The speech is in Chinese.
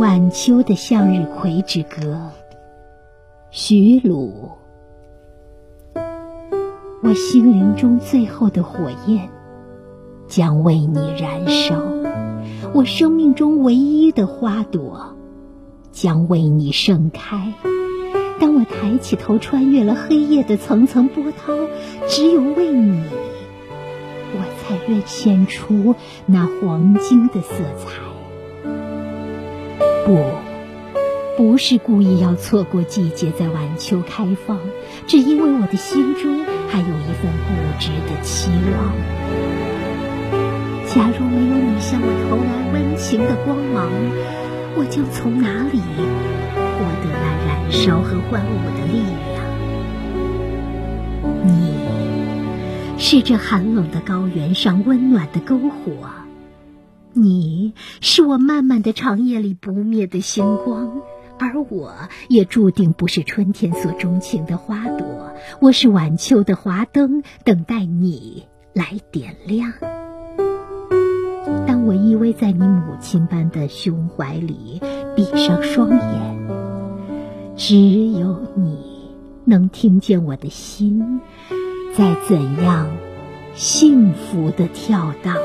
晚秋的向日葵之歌，徐鲁。我心灵中最后的火焰，将为你燃烧；我生命中唯一的花朵，将为你盛开。当我抬起头，穿越了黑夜的层层波涛，只有为你，我才愿献出那黄金的色彩。不，不是故意要错过季节在晚秋开放，只因为我的心中还有一份固执的期望。假如没有你向我投来温情的光芒，我将从哪里获得那燃烧和欢舞的力量？你是这寒冷的高原上温暖的篝火。你是我漫漫的长夜里不灭的星光，而我也注定不是春天所钟情的花朵，我是晚秋的华灯，等待你来点亮。当我依偎在你母亲般的胸怀里，闭上双眼，只有你能听见我的心在怎样幸福的跳荡。